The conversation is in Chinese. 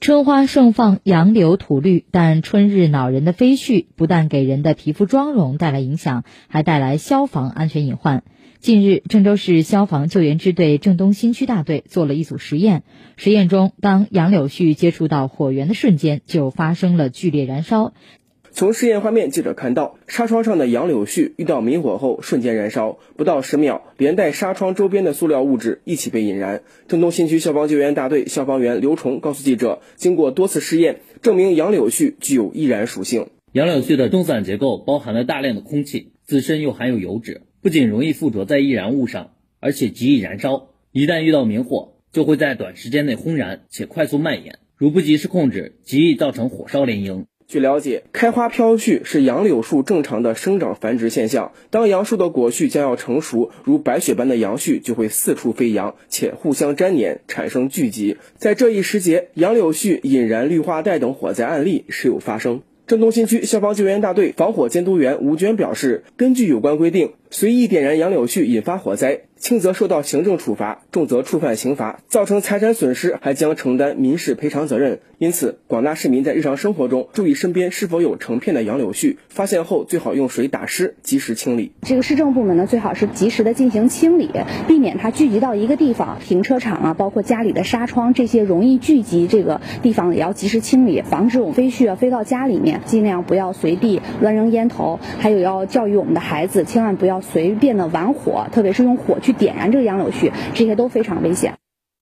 春花盛放，杨柳吐绿，但春日恼人的飞絮不但给人的皮肤妆容带来影响，还带来消防安全隐患。近日，郑州市消防救援支队郑东新区大队做了一组实验。实验中，当杨柳絮接触到火源的瞬间，就发生了剧烈燃烧。从试验画面，记者看到纱窗上的杨柳絮遇到明火后瞬间燃烧，不到十秒，连带纱窗周边的塑料物质一起被引燃。郑东新区消防救援大队消防员刘崇告诉记者，经过多次试验，证明杨柳絮具有易燃属性。杨柳絮的中散结构包含了大量的空气，自身又含有油脂。不仅容易附着在易燃物上，而且极易燃烧。一旦遇到明火，就会在短时间内轰燃且快速蔓延。如不及时控制，极易造成火烧连营。据了解，开花飘絮是杨柳树正常的生长繁殖现象。当杨树的果絮将要成熟，如白雪般的杨絮就会四处飞扬，且互相粘黏，产生聚集。在这一时节，杨柳絮引燃绿化带等火灾案例时有发生。郑东新区消防救援大队防火监督员吴娟表示，根据有关规定，随意点燃杨柳絮引发火灾。轻则受到行政处罚，重则触犯刑罚，造成财产损失还将承担民事赔偿责任。因此，广大市民在日常生活中注意身边是否有成片的杨柳絮，发现后最好用水打湿，及时清理。这个市政部门呢，最好是及时的进行清理，避免它聚集到一个地方。停车场啊，包括家里的纱窗这些容易聚集这个地方也要及时清理，防止我们飞絮啊飞到家里面。尽量不要随地乱扔烟头，还有要教育我们的孩子，千万不要随便的玩火，特别是用火去。点燃这个杨柳絮，这些都非常危险。